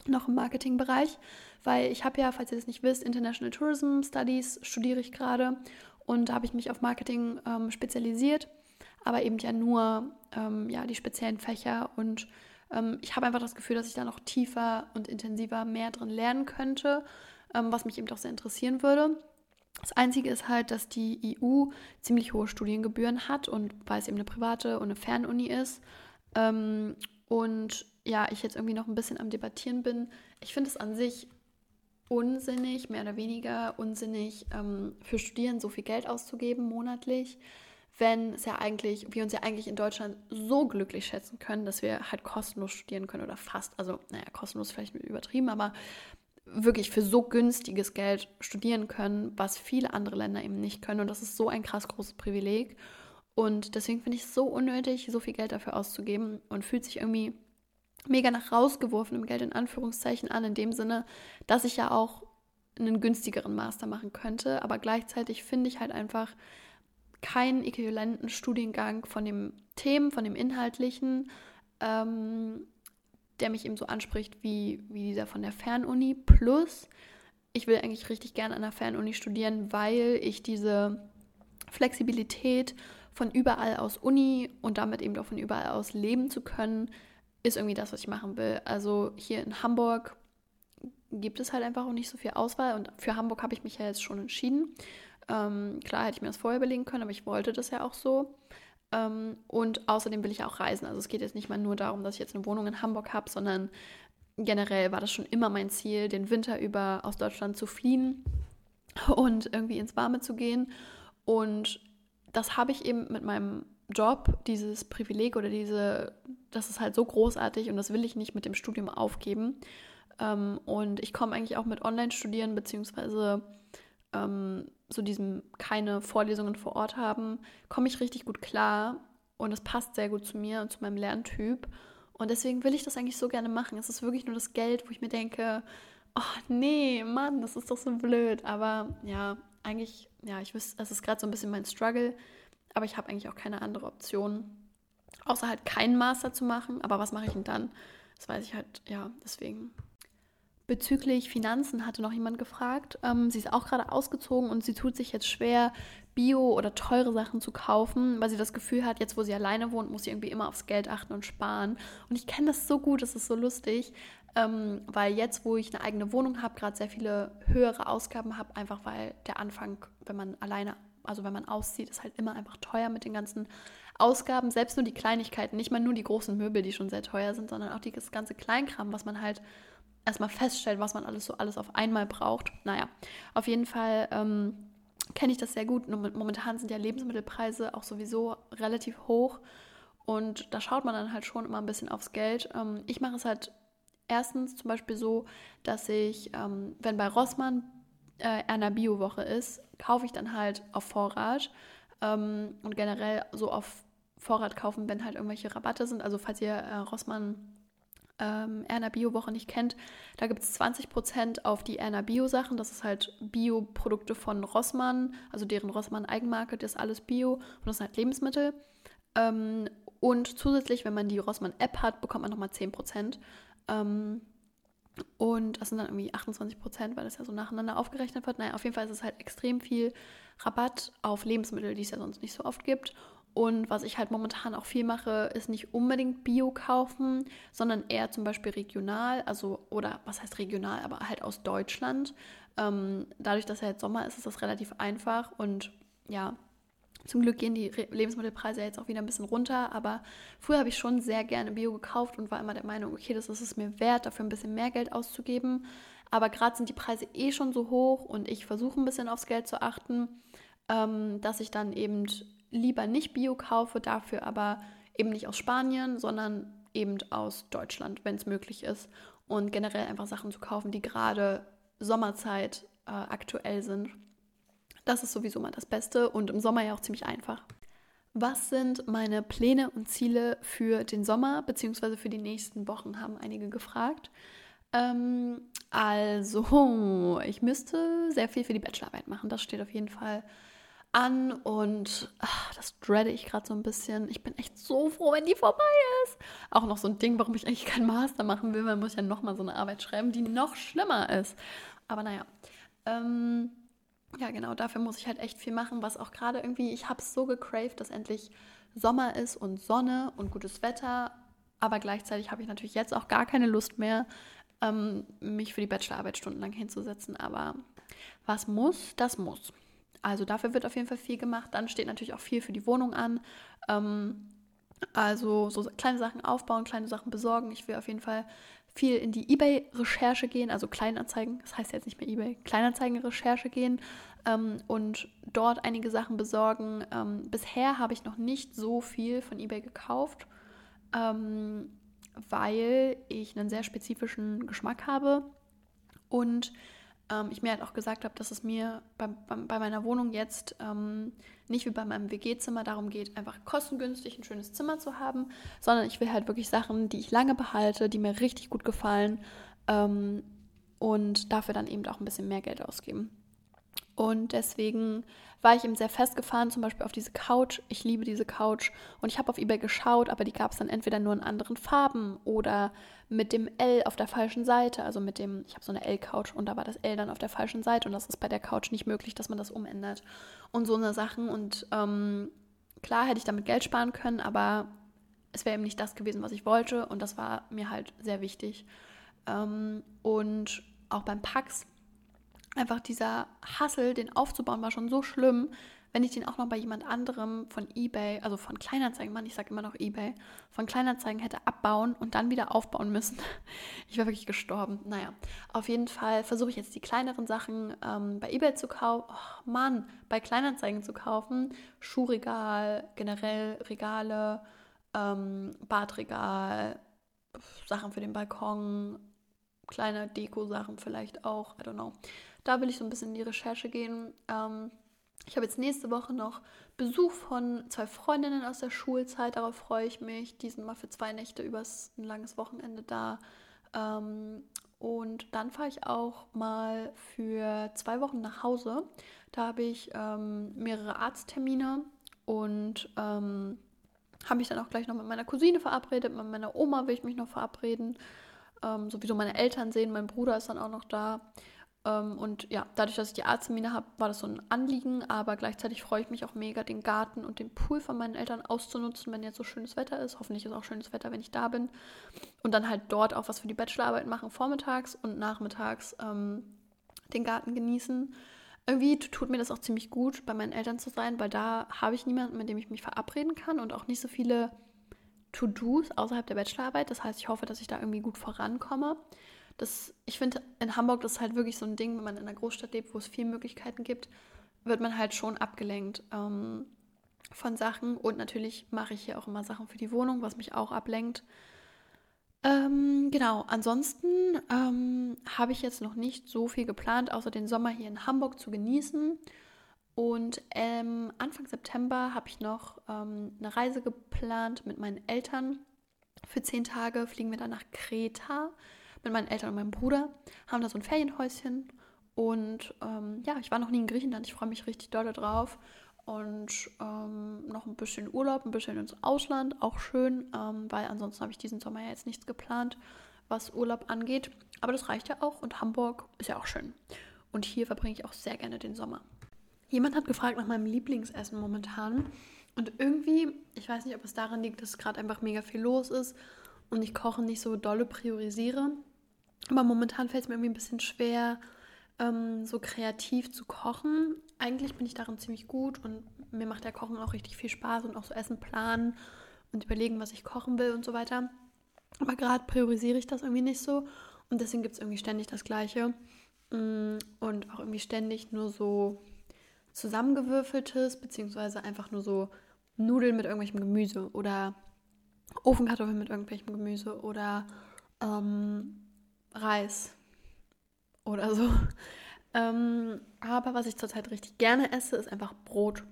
noch im Marketingbereich, weil ich habe ja, falls ihr das nicht wisst, International Tourism Studies studiere ich gerade. Und habe ich mich auf Marketing ähm, spezialisiert, aber eben ja nur ähm, ja, die speziellen Fächer und ähm, ich habe einfach das Gefühl, dass ich da noch tiefer und intensiver mehr drin lernen könnte, ähm, was mich eben doch sehr interessieren würde. Das Einzige ist halt, dass die EU ziemlich hohe Studiengebühren hat und weil es eben eine private und eine Fernuni ist. Ähm, und ja, ich jetzt irgendwie noch ein bisschen am Debattieren bin. Ich finde es an sich unsinnig, mehr oder weniger unsinnig, ähm, für Studieren so viel Geld auszugeben monatlich wenn es ja eigentlich, wir uns ja eigentlich in Deutschland so glücklich schätzen können, dass wir halt kostenlos studieren können oder fast, also naja, kostenlos vielleicht übertrieben, aber wirklich für so günstiges Geld studieren können, was viele andere Länder eben nicht können. Und das ist so ein krass großes Privileg. Und deswegen finde ich es so unnötig, so viel Geld dafür auszugeben und fühlt sich irgendwie mega nach rausgeworfenem Geld in Anführungszeichen an, in dem Sinne, dass ich ja auch einen günstigeren Master machen könnte. Aber gleichzeitig finde ich halt einfach, keinen äquivalenten Studiengang von dem Themen, von dem Inhaltlichen, ähm, der mich eben so anspricht wie, wie dieser von der Fernuni. Plus, ich will eigentlich richtig gerne an der Fernuni studieren, weil ich diese Flexibilität von überall aus Uni und damit eben auch von überall aus leben zu können, ist irgendwie das, was ich machen will. Also hier in Hamburg gibt es halt einfach auch nicht so viel Auswahl. Und für Hamburg habe ich mich ja jetzt schon entschieden. Ähm, klar hätte ich mir das vorher überlegen können, aber ich wollte das ja auch so. Ähm, und außerdem will ich auch reisen. Also es geht jetzt nicht mal nur darum, dass ich jetzt eine Wohnung in Hamburg habe, sondern generell war das schon immer mein Ziel, den Winter über aus Deutschland zu fliehen und irgendwie ins Warme zu gehen. Und das habe ich eben mit meinem Job, dieses Privileg oder diese, das ist halt so großartig und das will ich nicht mit dem Studium aufgeben. Ähm, und ich komme eigentlich auch mit Online-Studieren beziehungsweise ähm, so diesem keine Vorlesungen vor Ort haben, komme ich richtig gut klar und es passt sehr gut zu mir und zu meinem Lerntyp. Und deswegen will ich das eigentlich so gerne machen. Es ist wirklich nur das Geld, wo ich mir denke, oh nee, Mann, das ist doch so blöd. Aber ja, eigentlich, ja, ich wüsste, es ist gerade so ein bisschen mein Struggle, aber ich habe eigentlich auch keine andere Option, außer halt keinen Master zu machen. Aber was mache ich denn dann? Das weiß ich halt, ja, deswegen Bezüglich Finanzen hatte noch jemand gefragt. Ähm, sie ist auch gerade ausgezogen und sie tut sich jetzt schwer, Bio oder teure Sachen zu kaufen, weil sie das Gefühl hat, jetzt wo sie alleine wohnt, muss sie irgendwie immer aufs Geld achten und sparen. Und ich kenne das so gut, das ist so lustig, ähm, weil jetzt, wo ich eine eigene Wohnung habe, gerade sehr viele höhere Ausgaben habe, einfach weil der Anfang, wenn man alleine, also wenn man auszieht, ist halt immer einfach teuer mit den ganzen Ausgaben, selbst nur die Kleinigkeiten, nicht mal nur die großen Möbel, die schon sehr teuer sind, sondern auch das ganze Kleinkram, was man halt erstmal feststellen, was man alles so alles auf einmal braucht. Naja, auf jeden Fall ähm, kenne ich das sehr gut. Momentan sind ja Lebensmittelpreise auch sowieso relativ hoch und da schaut man dann halt schon immer ein bisschen aufs Geld. Ähm, ich mache es halt erstens zum Beispiel so, dass ich, ähm, wenn bei Rossmann äh, einer Bio-Woche ist, kaufe ich dann halt auf Vorrat ähm, und generell so auf Vorrat kaufen, wenn halt irgendwelche Rabatte sind. Also falls ihr äh, Rossmann ähm, Erna Bio-Woche nicht kennt, da gibt es 20% auf die Erna Bio-Sachen. Das ist halt Bio-Produkte von Rossmann, also deren Rossmann-Eigenmarke, das ist alles Bio und das sind halt Lebensmittel. Ähm, und zusätzlich, wenn man die Rossmann-App hat, bekommt man nochmal 10%. Ähm, und das sind dann irgendwie 28% weil das ja so nacheinander aufgerechnet wird. Naja, auf jeden Fall ist es halt extrem viel Rabatt auf Lebensmittel, die es ja sonst nicht so oft gibt. Und was ich halt momentan auch viel mache, ist nicht unbedingt Bio kaufen, sondern eher zum Beispiel regional, also oder was heißt regional, aber halt aus Deutschland. Ähm, dadurch, dass ja jetzt Sommer ist, ist das relativ einfach und ja, zum Glück gehen die Re Lebensmittelpreise jetzt auch wieder ein bisschen runter, aber früher habe ich schon sehr gerne Bio gekauft und war immer der Meinung, okay, das ist es mir wert, dafür ein bisschen mehr Geld auszugeben. Aber gerade sind die Preise eh schon so hoch und ich versuche ein bisschen aufs Geld zu achten, ähm, dass ich dann eben lieber nicht Bio kaufe, dafür aber eben nicht aus Spanien, sondern eben aus Deutschland, wenn es möglich ist. Und generell einfach Sachen zu kaufen, die gerade Sommerzeit äh, aktuell sind. Das ist sowieso mal das Beste und im Sommer ja auch ziemlich einfach. Was sind meine Pläne und Ziele für den Sommer bzw. für die nächsten Wochen, haben einige gefragt. Ähm, also, ich müsste sehr viel für die Bachelorarbeit machen. Das steht auf jeden Fall an und ach, das dreade ich gerade so ein bisschen. Ich bin echt so froh, wenn die vorbei ist. Auch noch so ein Ding, warum ich eigentlich keinen Master machen will, man muss ja nochmal so eine Arbeit schreiben, die noch schlimmer ist. Aber naja, ähm, ja genau, dafür muss ich halt echt viel machen, was auch gerade irgendwie, ich habe es so gecraved, dass endlich Sommer ist und Sonne und gutes Wetter. Aber gleichzeitig habe ich natürlich jetzt auch gar keine Lust mehr, ähm, mich für die Bachelorarbeit stundenlang hinzusetzen. Aber was muss, das muss. Also dafür wird auf jeden Fall viel gemacht. Dann steht natürlich auch viel für die Wohnung an. Ähm, also so kleine Sachen aufbauen, kleine Sachen besorgen. Ich will auf jeden Fall viel in die eBay-Recherche gehen, also Kleinanzeigen, das heißt jetzt nicht mehr eBay, Kleinanzeigen-Recherche gehen ähm, und dort einige Sachen besorgen. Ähm, bisher habe ich noch nicht so viel von eBay gekauft, ähm, weil ich einen sehr spezifischen Geschmack habe und ähm, ich mir halt auch gesagt habe, dass es mir bei, bei, bei meiner Wohnung jetzt ähm, nicht wie bei meinem WG-Zimmer darum geht, einfach kostengünstig ein schönes Zimmer zu haben, sondern ich will halt wirklich Sachen, die ich lange behalte, die mir richtig gut gefallen ähm, und dafür dann eben auch ein bisschen mehr Geld ausgeben. Und deswegen war ich eben sehr festgefahren, zum Beispiel auf diese Couch. Ich liebe diese Couch. Und ich habe auf eBay geschaut, aber die gab es dann entweder nur in anderen Farben oder mit dem L auf der falschen Seite. Also mit dem, ich habe so eine L-Couch und da war das L dann auf der falschen Seite. Und das ist bei der Couch nicht möglich, dass man das umändert. Und so eine Sachen. Und ähm, klar hätte ich damit Geld sparen können, aber es wäre eben nicht das gewesen, was ich wollte. Und das war mir halt sehr wichtig. Ähm, und auch beim Pax, einfach dieser Hassel, den aufzubauen, war schon so schlimm, wenn ich den auch noch bei jemand anderem von eBay, also von Kleinanzeigen, Mann, ich sage immer noch eBay, von Kleinanzeigen hätte abbauen und dann wieder aufbauen müssen. Ich wäre wirklich gestorben. Naja, auf jeden Fall versuche ich jetzt die kleineren Sachen ähm, bei eBay zu kaufen. Oh Mann, bei Kleinanzeigen zu kaufen. Schuhregal, generell Regale, ähm, Badregal, Sachen für den Balkon, kleine Deko-Sachen vielleicht auch. I don't know. Da will ich so ein bisschen in die Recherche gehen. Ähm, ich habe jetzt nächste Woche noch Besuch von zwei Freundinnen aus der Schulzeit. Darauf freue ich mich. Die sind mal für zwei Nächte übers ein langes Wochenende da. Ähm, und dann fahre ich auch mal für zwei Wochen nach Hause. Da habe ich ähm, mehrere Arzttermine und ähm, habe mich dann auch gleich noch mit meiner Cousine verabredet. Mit meiner Oma will ich mich noch verabreden. Ähm, sowieso meine Eltern sehen. Mein Bruder ist dann auch noch da. Ähm, und ja, dadurch, dass ich die Arzttermine habe, war das so ein Anliegen, aber gleichzeitig freue ich mich auch mega, den Garten und den Pool von meinen Eltern auszunutzen, wenn jetzt so schönes Wetter ist. Hoffentlich ist auch schönes Wetter, wenn ich da bin. Und dann halt dort auch was für die Bachelorarbeit machen, vormittags und nachmittags ähm, den Garten genießen. Irgendwie tut mir das auch ziemlich gut, bei meinen Eltern zu sein, weil da habe ich niemanden, mit dem ich mich verabreden kann und auch nicht so viele To-Dos außerhalb der Bachelorarbeit. Das heißt, ich hoffe, dass ich da irgendwie gut vorankomme das, ich finde, in Hamburg das ist halt wirklich so ein Ding, wenn man in einer Großstadt lebt, wo es viele Möglichkeiten gibt, wird man halt schon abgelenkt ähm, von Sachen. Und natürlich mache ich hier auch immer Sachen für die Wohnung, was mich auch ablenkt. Ähm, genau, ansonsten ähm, habe ich jetzt noch nicht so viel geplant, außer den Sommer hier in Hamburg zu genießen. Und ähm, Anfang September habe ich noch ähm, eine Reise geplant mit meinen Eltern. Für zehn Tage fliegen wir dann nach Kreta mit meinen Eltern und meinem Bruder, haben da so ein Ferienhäuschen. Und ähm, ja, ich war noch nie in Griechenland. Ich freue mich richtig doll drauf. Und ähm, noch ein bisschen Urlaub, ein bisschen ins Ausland, auch schön, ähm, weil ansonsten habe ich diesen Sommer ja jetzt nichts geplant, was Urlaub angeht. Aber das reicht ja auch und Hamburg ist ja auch schön. Und hier verbringe ich auch sehr gerne den Sommer. Jemand hat gefragt nach meinem Lieblingsessen momentan. Und irgendwie, ich weiß nicht, ob es daran liegt, dass gerade einfach mega viel los ist und ich Kochen nicht so dolle priorisiere. Aber momentan fällt es mir irgendwie ein bisschen schwer, ähm, so kreativ zu kochen. Eigentlich bin ich darin ziemlich gut und mir macht der Kochen auch richtig viel Spaß und auch so Essen planen und überlegen, was ich kochen will und so weiter. Aber gerade priorisiere ich das irgendwie nicht so und deswegen gibt es irgendwie ständig das Gleiche mm, und auch irgendwie ständig nur so zusammengewürfeltes, beziehungsweise einfach nur so Nudeln mit irgendwelchem Gemüse oder Ofenkartoffeln mit irgendwelchem Gemüse oder ähm, Reis oder so. Ähm, aber was ich zurzeit richtig gerne esse, ist einfach Brot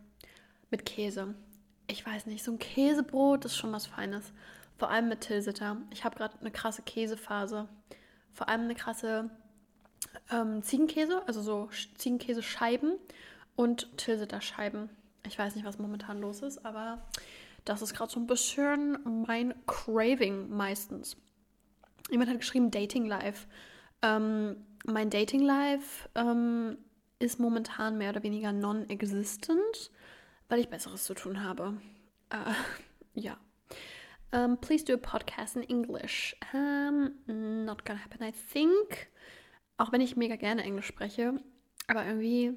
mit Käse. Ich weiß nicht, so ein Käsebrot ist schon was Feines. Vor allem mit Tilsiter. Ich habe gerade eine krasse Käsephase. Vor allem eine krasse ähm, Ziegenkäse, also so Ziegenkäsescheiben und Tilsiter-Scheiben. Ich weiß nicht, was momentan los ist, aber das ist gerade so ein bisschen mein Craving meistens. Jemand hat geschrieben Dating Life. Ähm, mein Dating Life ähm, ist momentan mehr oder weniger non-existent, weil ich Besseres zu tun habe. Äh, ja. Um, ähm, please do a podcast in English. Um, not gonna happen, I think. Auch wenn ich mega gerne Englisch spreche. Aber irgendwie,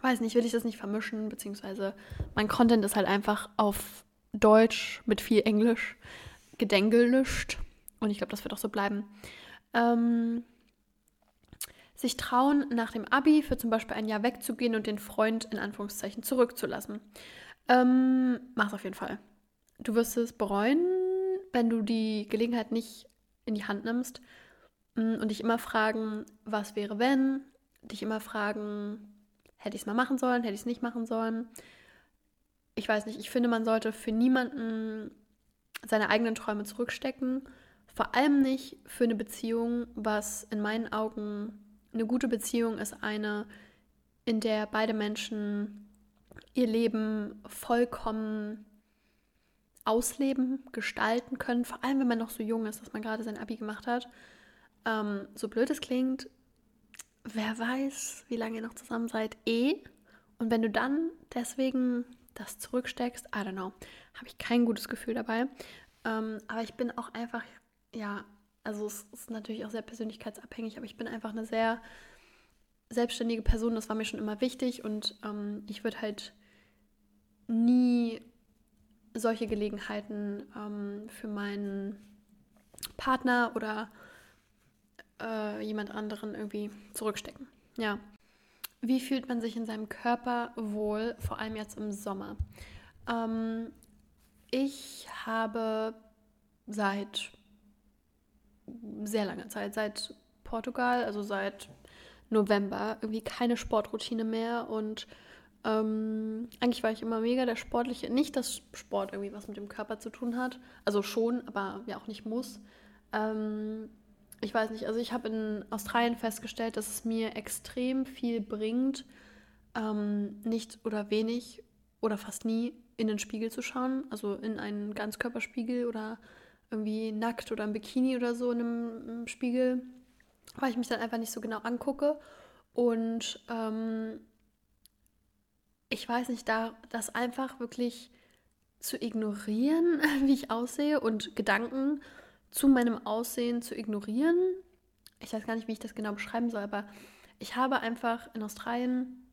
weiß nicht, will ich das nicht vermischen. Beziehungsweise mein Content ist halt einfach auf Deutsch mit viel Englisch gedengelnischt. Und ich glaube, das wird auch so bleiben. Ähm, sich trauen, nach dem Abi für zum Beispiel ein Jahr wegzugehen und den Freund in Anführungszeichen zurückzulassen. Ähm, mach's auf jeden Fall. Du wirst es bereuen, wenn du die Gelegenheit nicht in die Hand nimmst mm, und dich immer fragen, was wäre wenn, dich immer fragen, hätte ich es mal machen sollen, hätte ich es nicht machen sollen. Ich weiß nicht, ich finde, man sollte für niemanden seine eigenen Träume zurückstecken vor allem nicht für eine Beziehung, was in meinen Augen eine gute Beziehung ist, eine, in der beide Menschen ihr Leben vollkommen ausleben, gestalten können. Vor allem, wenn man noch so jung ist, dass man gerade sein Abi gemacht hat. Ähm, so blöd es klingt, wer weiß, wie lange ihr noch zusammen seid, eh. Und wenn du dann deswegen das zurücksteckst, I don't know, habe ich kein gutes Gefühl dabei. Ähm, aber ich bin auch einfach ja, also es ist natürlich auch sehr persönlichkeitsabhängig, aber ich bin einfach eine sehr selbstständige Person, das war mir schon immer wichtig und ähm, ich würde halt nie solche Gelegenheiten ähm, für meinen Partner oder äh, jemand anderen irgendwie zurückstecken. Ja. Wie fühlt man sich in seinem Körper wohl, vor allem jetzt im Sommer? Ähm, ich habe seit sehr langer Zeit, seit Portugal, also seit November, irgendwie keine Sportroutine mehr und ähm, eigentlich war ich immer mega der Sportliche. Nicht, dass Sport irgendwie was mit dem Körper zu tun hat. Also schon, aber ja auch nicht muss. Ähm, ich weiß nicht, also ich habe in Australien festgestellt, dass es mir extrem viel bringt, ähm, nicht oder wenig oder fast nie in den Spiegel zu schauen. Also in einen Ganzkörperspiegel oder irgendwie nackt oder im Bikini oder so in einem, Spiegel, weil ich mich dann einfach nicht so genau angucke. Und ähm, ich weiß nicht, da das einfach wirklich zu ignorieren, wie ich aussehe und Gedanken zu meinem Aussehen zu ignorieren. Ich weiß gar nicht, wie ich das genau beschreiben soll, aber ich habe einfach in Australien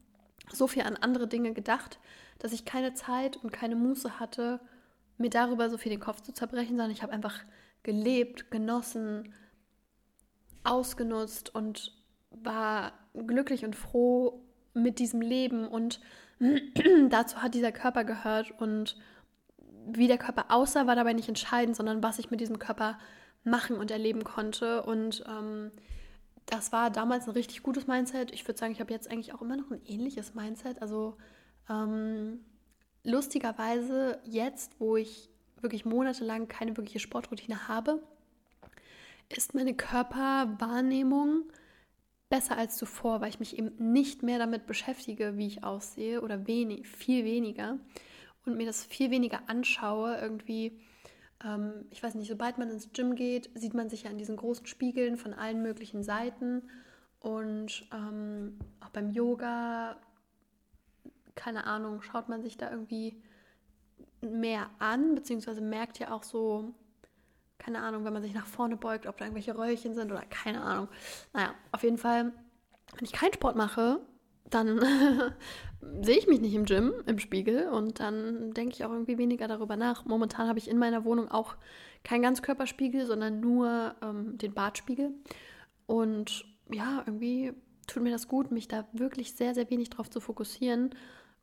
so viel an andere Dinge gedacht, dass ich keine Zeit und keine Muße hatte, mir darüber so viel den Kopf zu zerbrechen, sondern ich habe einfach gelebt, genossen, ausgenutzt und war glücklich und froh mit diesem Leben und dazu hat dieser Körper gehört und wie der Körper aussah, war dabei nicht entscheidend, sondern was ich mit diesem Körper machen und erleben konnte. Und ähm, das war damals ein richtig gutes Mindset. Ich würde sagen, ich habe jetzt eigentlich auch immer noch ein ähnliches Mindset. Also ähm, lustigerweise jetzt, wo ich wirklich monatelang keine wirkliche Sportroutine habe, ist meine Körperwahrnehmung besser als zuvor, weil ich mich eben nicht mehr damit beschäftige, wie ich aussehe oder wenig, viel weniger und mir das viel weniger anschaue. Irgendwie, ähm, ich weiß nicht, sobald man ins Gym geht, sieht man sich ja an diesen großen Spiegeln von allen möglichen Seiten und ähm, auch beim Yoga, keine Ahnung, schaut man sich da irgendwie mehr an, beziehungsweise merkt ja auch so, keine Ahnung, wenn man sich nach vorne beugt, ob da irgendwelche Röllchen sind oder keine Ahnung. Naja, auf jeden Fall, wenn ich keinen Sport mache, dann sehe ich mich nicht im Gym, im Spiegel und dann denke ich auch irgendwie weniger darüber nach. Momentan habe ich in meiner Wohnung auch keinen Ganzkörperspiegel, sondern nur ähm, den Bartspiegel. Und ja, irgendwie tut mir das gut, mich da wirklich sehr, sehr wenig drauf zu fokussieren.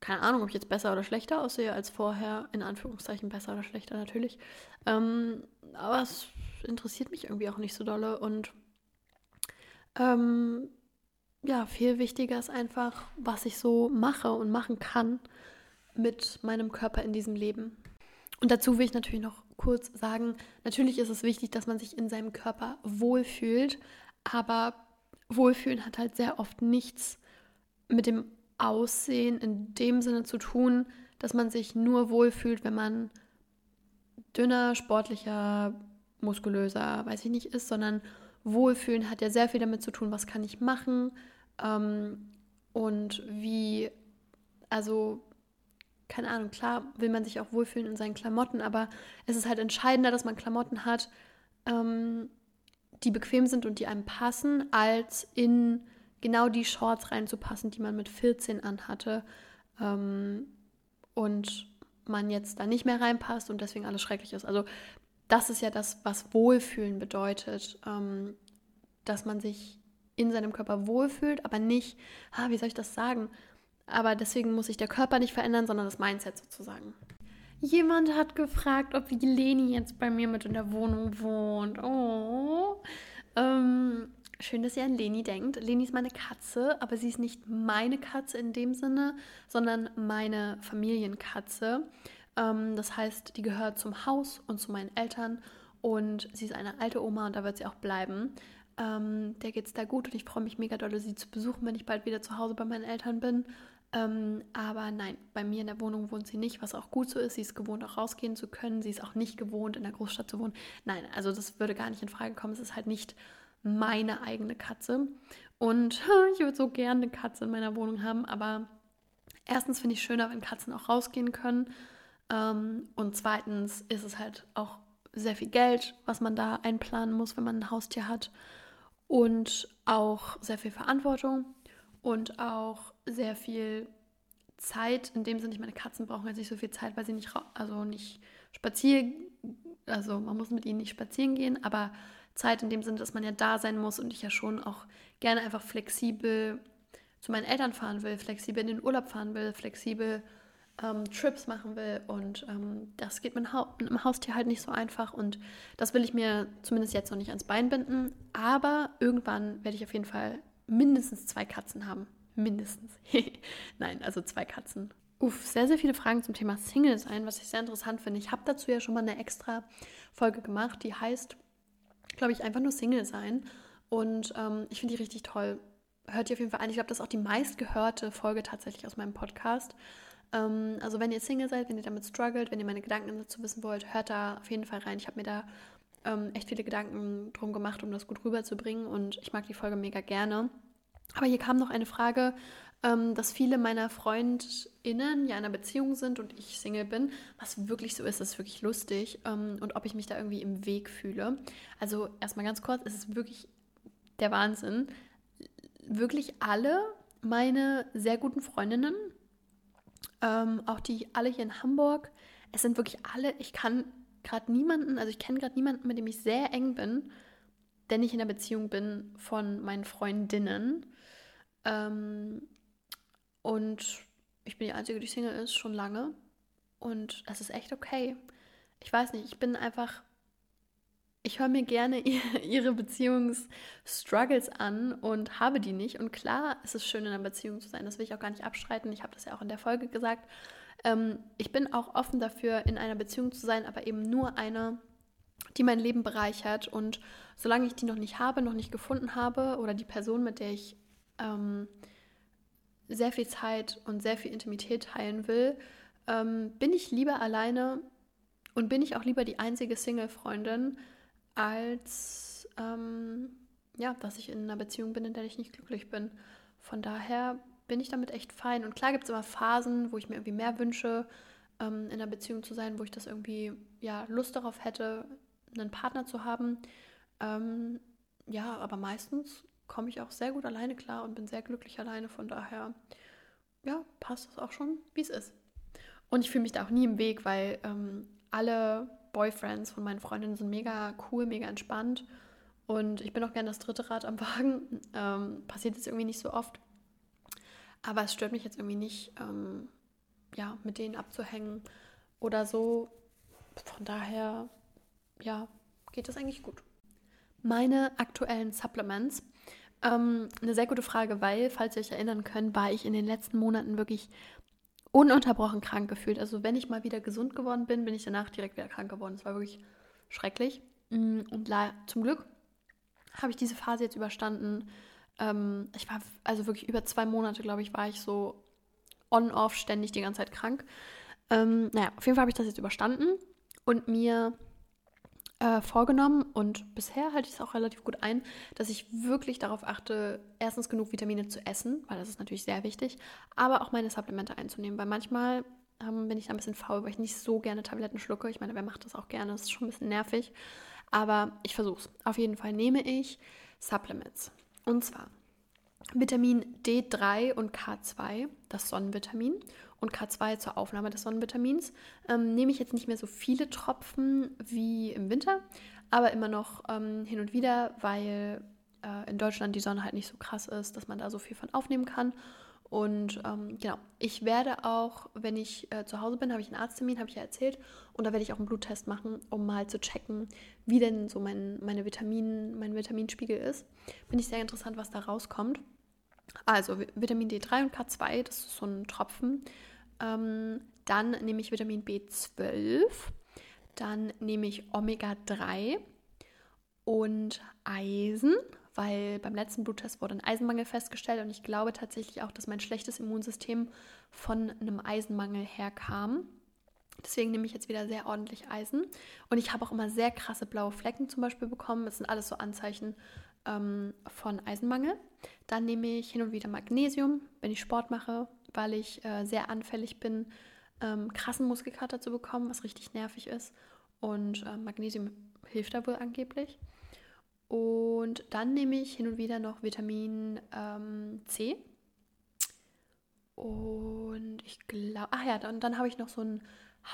Keine Ahnung, ob ich jetzt besser oder schlechter aussehe als vorher. In Anführungszeichen besser oder schlechter natürlich. Ähm, aber es interessiert mich irgendwie auch nicht so dolle. Und ähm, ja, viel wichtiger ist einfach, was ich so mache und machen kann mit meinem Körper in diesem Leben. Und dazu will ich natürlich noch kurz sagen, natürlich ist es wichtig, dass man sich in seinem Körper wohlfühlt, aber Wohlfühlen hat halt sehr oft nichts mit dem Aussehen in dem Sinne zu tun, dass man sich nur wohlfühlt, wenn man dünner, sportlicher, muskulöser, weiß ich nicht, ist, sondern Wohlfühlen hat ja sehr viel damit zu tun, was kann ich machen ähm, und wie, also keine Ahnung, klar will man sich auch wohlfühlen in seinen Klamotten, aber es ist halt entscheidender, dass man Klamotten hat, ähm, die bequem sind und die einem passen, als in genau die Shorts reinzupassen, die man mit 14 anhatte ähm, und man jetzt da nicht mehr reinpasst und deswegen alles schrecklich ist. Also das ist ja das, was Wohlfühlen bedeutet, ähm, dass man sich in seinem Körper wohlfühlt, aber nicht, ah, wie soll ich das sagen? Aber deswegen muss sich der Körper nicht verändern, sondern das Mindset sozusagen. Jemand hat gefragt, ob Leni jetzt bei mir mit in der Wohnung wohnt. Oh. Ähm, schön, dass ihr an Leni denkt. Leni ist meine Katze, aber sie ist nicht meine Katze in dem Sinne, sondern meine Familienkatze. Ähm, das heißt, die gehört zum Haus und zu meinen Eltern und sie ist eine alte Oma und da wird sie auch bleiben. Ähm, der es da gut und ich freue mich mega doll, sie zu besuchen, wenn ich bald wieder zu Hause bei meinen Eltern bin. Ähm, aber nein, bei mir in der Wohnung wohnt sie nicht, was auch gut so ist. Sie ist gewohnt, auch rausgehen zu können. Sie ist auch nicht gewohnt, in der Großstadt zu wohnen. Nein, also das würde gar nicht in Frage kommen. Es ist halt nicht meine eigene Katze. Und ich würde so gerne eine Katze in meiner Wohnung haben, aber erstens finde ich schöner, wenn Katzen auch rausgehen können. Ähm, und zweitens ist es halt auch sehr viel Geld, was man da einplanen muss, wenn man ein Haustier hat. Und auch sehr viel Verantwortung und auch sehr viel Zeit. In dem Sinne, meine, Katzen brauchen jetzt nicht so viel Zeit, weil sie nicht, also nicht spazieren, also man muss mit ihnen nicht spazieren gehen, aber Zeit in dem Sinne, dass man ja da sein muss und ich ja schon auch gerne einfach flexibel zu meinen Eltern fahren will, flexibel in den Urlaub fahren will, flexibel ähm, Trips machen will. Und ähm, das geht mit, ha mit einem Haustier halt nicht so einfach. Und das will ich mir zumindest jetzt noch nicht ans Bein binden. Aber irgendwann werde ich auf jeden Fall mindestens zwei Katzen haben. Mindestens. Nein, also zwei Katzen. Uff, sehr, sehr viele Fragen zum Thema Single sein, was ich sehr interessant finde. Ich habe dazu ja schon mal eine extra Folge gemacht, die heißt, glaube ich, einfach nur Single sein. Und ähm, ich finde die richtig toll. Hört ihr auf jeden Fall an. Ich glaube, das ist auch die meistgehörte Folge tatsächlich aus meinem Podcast. Ähm, also wenn ihr Single seid, wenn ihr damit struggelt, wenn ihr meine Gedanken dazu wissen wollt, hört da auf jeden Fall rein. Ich habe mir da ähm, echt viele Gedanken drum gemacht, um das gut rüberzubringen und ich mag die Folge mega gerne. Aber hier kam noch eine Frage, ähm, dass viele meiner FreundInnen ja in einer Beziehung sind und ich Single bin. Was wirklich so ist, ist wirklich lustig. Ähm, und ob ich mich da irgendwie im Weg fühle. Also erstmal ganz kurz, es ist wirklich der Wahnsinn. Wirklich alle meine sehr guten Freundinnen ähm, auch die alle hier in Hamburg. Es sind wirklich alle, ich kann gerade niemanden, also ich kenne gerade niemanden, mit dem ich sehr eng bin, der nicht in der Beziehung bin von meinen Freundinnen. Ähm, und ich bin die Einzige, die Single ist, schon lange. Und das ist echt okay. Ich weiß nicht, ich bin einfach ich höre mir gerne ihre Beziehungsstruggles an und habe die nicht. Und klar ist es schön, in einer Beziehung zu sein. Das will ich auch gar nicht abstreiten. Ich habe das ja auch in der Folge gesagt. Ähm, ich bin auch offen dafür, in einer Beziehung zu sein, aber eben nur eine, die mein Leben bereichert. Und solange ich die noch nicht habe, noch nicht gefunden habe oder die Person, mit der ich ähm, sehr viel Zeit und sehr viel Intimität teilen will, ähm, bin ich lieber alleine und bin ich auch lieber die einzige Single-Freundin, als ähm, ja, dass ich in einer Beziehung bin, in der ich nicht glücklich bin. Von daher bin ich damit echt fein. Und klar gibt es immer Phasen, wo ich mir irgendwie mehr wünsche, ähm, in einer Beziehung zu sein, wo ich das irgendwie ja Lust darauf hätte, einen Partner zu haben. Ähm, ja, aber meistens komme ich auch sehr gut alleine klar und bin sehr glücklich alleine. Von daher, ja, passt das auch schon, wie es ist. Und ich fühle mich da auch nie im Weg, weil ähm, alle Boyfriends von meinen Freundinnen sind mega cool, mega entspannt. Und ich bin auch gerne das dritte Rad am Wagen. Ähm, passiert jetzt irgendwie nicht so oft. Aber es stört mich jetzt irgendwie nicht, ähm, ja, mit denen abzuhängen oder so. Von daher, ja, geht das eigentlich gut. Meine aktuellen Supplements. Ähm, eine sehr gute Frage, weil, falls ihr euch erinnern könnt, war ich in den letzten Monaten wirklich ununterbrochen krank gefühlt. Also wenn ich mal wieder gesund geworden bin, bin ich danach direkt wieder krank geworden. Es war wirklich schrecklich. Mm, und zum Glück habe ich diese Phase jetzt überstanden. Ähm, ich war also wirklich über zwei Monate, glaube ich, war ich so on-off ständig die ganze Zeit krank. Ähm, naja, auf jeden Fall habe ich das jetzt überstanden und mir äh, vorgenommen und bisher halte ich es auch relativ gut ein, dass ich wirklich darauf achte, erstens genug Vitamine zu essen, weil das ist natürlich sehr wichtig, aber auch meine Supplemente einzunehmen, weil manchmal ähm, bin ich da ein bisschen faul, weil ich nicht so gerne Tabletten schlucke. Ich meine, wer macht das auch gerne? Das ist schon ein bisschen nervig, aber ich versuche es. Auf jeden Fall nehme ich Supplements und zwar Vitamin D3 und K2, das Sonnenvitamin, und K2 zur Aufnahme des Sonnenvitamins. Ähm, nehme ich jetzt nicht mehr so viele Tropfen wie im Winter, aber immer noch ähm, hin und wieder, weil äh, in Deutschland die Sonne halt nicht so krass ist, dass man da so viel von aufnehmen kann. Und ähm, genau, ich werde auch, wenn ich äh, zu Hause bin, habe ich einen Arzttermin, habe ich ja erzählt. Und da werde ich auch einen Bluttest machen, um mal zu checken, wie denn so mein, meine Vitamin, mein Vitaminspiegel ist. Bin ich sehr interessant, was da rauskommt. Also Vitamin D3 und K2, das ist so ein Tropfen. Ähm, dann nehme ich Vitamin B12. Dann nehme ich Omega-3 und Eisen, weil beim letzten Bluttest wurde ein Eisenmangel festgestellt und ich glaube tatsächlich auch, dass mein schlechtes Immunsystem von einem Eisenmangel herkam. Deswegen nehme ich jetzt wieder sehr ordentlich Eisen. Und ich habe auch immer sehr krasse blaue Flecken zum Beispiel bekommen. Das sind alles so Anzeichen ähm, von Eisenmangel. Dann nehme ich hin und wieder Magnesium, wenn ich Sport mache, weil ich äh, sehr anfällig bin, ähm, krassen Muskelkater zu bekommen, was richtig nervig ist. Und äh, Magnesium hilft da wohl angeblich. Und dann nehme ich hin und wieder noch Vitamin ähm, C. Und ich glaube, ach ja, dann, dann habe ich noch so ein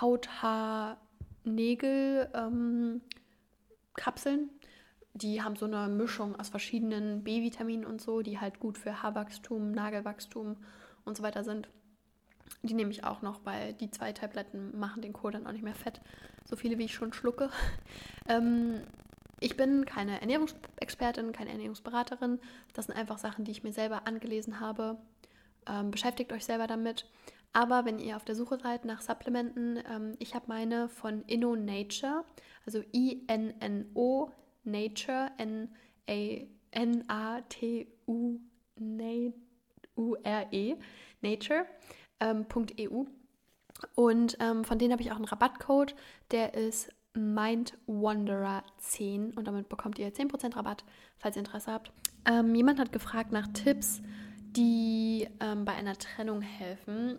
Haut-Haar-Nägel-Kapseln. Ähm, die haben so eine Mischung aus verschiedenen B-Vitaminen und so, die halt gut für Haarwachstum, Nagelwachstum und so weiter sind. Die nehme ich auch noch, weil die zwei Tabletten machen den Kohl dann auch nicht mehr fett. So viele, wie ich schon schlucke. ähm, ich bin keine Ernährungsexpertin, keine Ernährungsberaterin. Das sind einfach Sachen, die ich mir selber angelesen habe. Ähm, beschäftigt euch selber damit. Aber wenn ihr auf der Suche seid nach Supplementen, ähm, ich habe meine von Inno Nature, also I-N-N-O Nature, N-A-T-U-U-R-E, Nature.eu. Ähm, und ähm, von denen habe ich auch einen Rabattcode, der ist MindWanderer10 und damit bekommt ihr 10% Rabatt, falls ihr Interesse habt. Ähm, jemand hat gefragt nach Tipps, die ähm, bei einer Trennung helfen.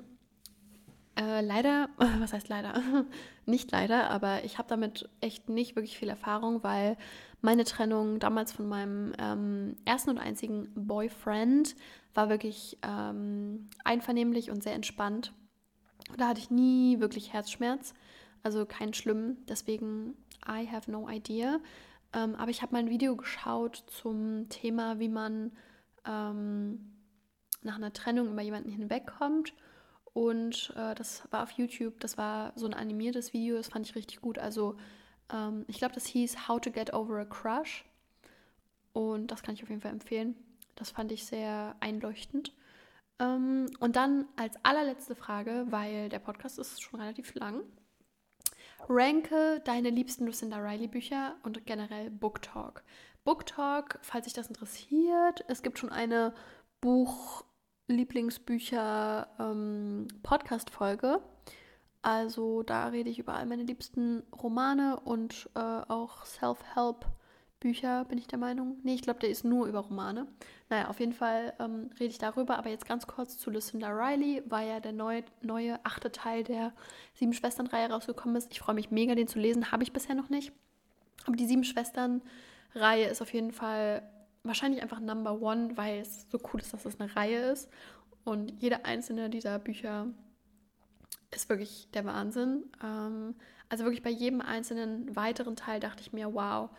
Äh, leider, was heißt leider? nicht leider, aber ich habe damit echt nicht wirklich viel Erfahrung, weil meine Trennung damals von meinem ähm, ersten und einzigen Boyfriend war wirklich ähm, einvernehmlich und sehr entspannt. Da hatte ich nie wirklich Herzschmerz. Also kein schlimm, deswegen I have no idea. Ähm, aber ich habe mal ein Video geschaut zum Thema, wie man ähm, nach einer Trennung über jemanden hinwegkommt. Und äh, das war auf YouTube, das war so ein animiertes Video, das fand ich richtig gut. Also ähm, ich glaube, das hieß How to Get Over a Crush. Und das kann ich auf jeden Fall empfehlen. Das fand ich sehr einleuchtend. Ähm, und dann als allerletzte Frage, weil der Podcast ist schon relativ lang. Ranke deine liebsten Lucinda Riley Bücher und generell Book Talk. Book Talk, falls sich das interessiert, es gibt schon eine Buch-Lieblingsbücher ähm, Podcast-Folge. Also da rede ich über all meine liebsten Romane und äh, auch Self-Help Bücher, bin ich der Meinung. Nee, ich glaube, der ist nur über Romane. Naja, auf jeden Fall ähm, rede ich darüber. Aber jetzt ganz kurz zu Lucinda Riley, weil ja der neu, neue achte Teil der Sieben Schwestern-Reihe rausgekommen ist. Ich freue mich mega, den zu lesen. Habe ich bisher noch nicht. Aber die Sieben Schwestern-Reihe ist auf jeden Fall wahrscheinlich einfach Number One, weil es so cool ist, dass es eine Reihe ist. Und jede einzelne dieser Bücher ist wirklich der Wahnsinn. Ähm, also wirklich bei jedem einzelnen weiteren Teil dachte ich mir, wow,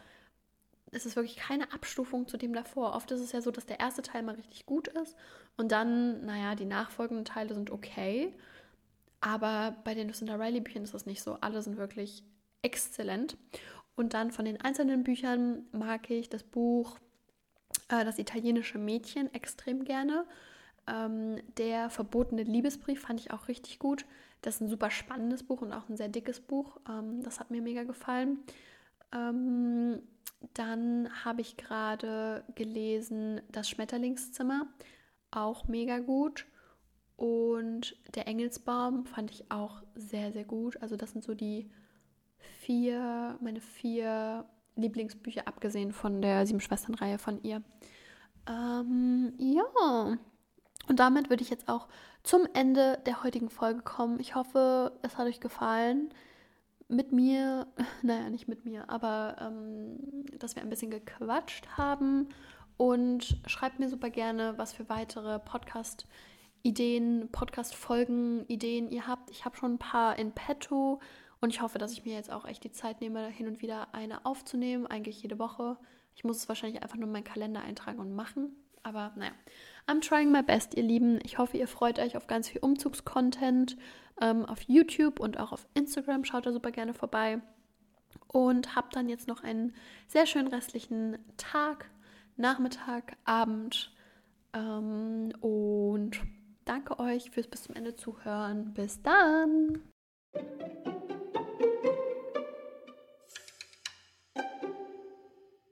es ist wirklich keine Abstufung zu dem davor. Oft ist es ja so, dass der erste Teil mal richtig gut ist und dann, naja, die nachfolgenden Teile sind okay. Aber bei den Lucinda Riley Büchern ist das nicht so. Alle sind wirklich exzellent. Und dann von den einzelnen Büchern mag ich das Buch äh, Das italienische Mädchen extrem gerne. Ähm, der verbotene Liebesbrief fand ich auch richtig gut. Das ist ein super spannendes Buch und auch ein sehr dickes Buch. Ähm, das hat mir mega gefallen. Ähm, dann habe ich gerade gelesen Das Schmetterlingszimmer, auch mega gut. Und Der Engelsbaum fand ich auch sehr, sehr gut. Also das sind so die vier, meine vier Lieblingsbücher, abgesehen von der Sieben Schwestern-Reihe von ihr. Ähm, ja, und damit würde ich jetzt auch zum Ende der heutigen Folge kommen. Ich hoffe, es hat euch gefallen mit mir, naja, nicht mit mir, aber ähm, dass wir ein bisschen gequatscht haben. Und schreibt mir super gerne, was für weitere Podcast-Ideen, Podcast-Folgen, Ideen ihr habt. Ich habe schon ein paar in petto und ich hoffe, dass ich mir jetzt auch echt die Zeit nehme, hin und wieder eine aufzunehmen, eigentlich jede Woche. Ich muss es wahrscheinlich einfach nur in meinen Kalender eintragen und machen. Aber naja, I'm trying my best, ihr Lieben. Ich hoffe, ihr freut euch auf ganz viel Umzugscontent ähm, auf YouTube und auch auf Instagram. Schaut da super gerne vorbei. Und habt dann jetzt noch einen sehr schönen restlichen Tag, Nachmittag, Abend. Ähm, und danke euch fürs bis zum Ende zuhören. Bis dann!